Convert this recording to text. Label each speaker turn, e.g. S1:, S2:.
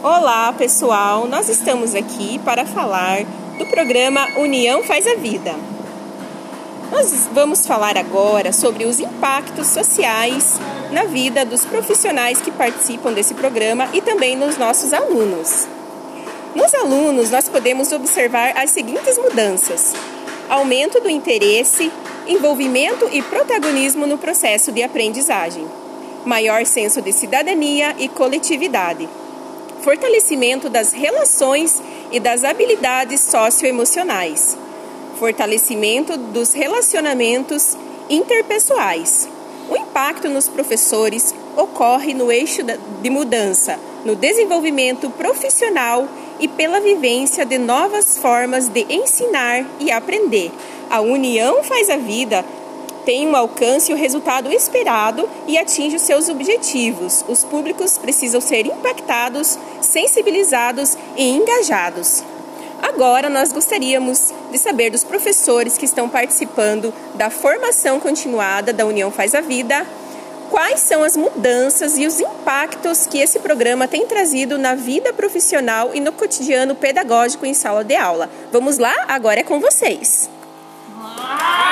S1: Olá, pessoal! Nós estamos aqui para falar do programa União Faz a Vida. Nós vamos falar agora sobre os impactos sociais na vida dos profissionais que participam desse programa e também nos nossos alunos. Nos alunos, nós podemos observar as seguintes mudanças: aumento do interesse, envolvimento e protagonismo no processo de aprendizagem, maior senso de cidadania e coletividade fortalecimento das relações e das habilidades socioemocionais, fortalecimento dos relacionamentos interpessoais. O impacto nos professores ocorre no eixo de mudança, no desenvolvimento profissional e pela vivência de novas formas de ensinar e aprender. A união faz a vida tem um alcance e o resultado esperado e atinge os seus objetivos. Os públicos precisam ser impactados, sensibilizados e engajados. Agora, nós gostaríamos de saber dos professores que estão participando da formação continuada da União Faz a Vida, quais são as mudanças e os impactos que esse programa tem trazido na vida profissional e no cotidiano pedagógico em sala de aula. Vamos lá? Agora é com vocês.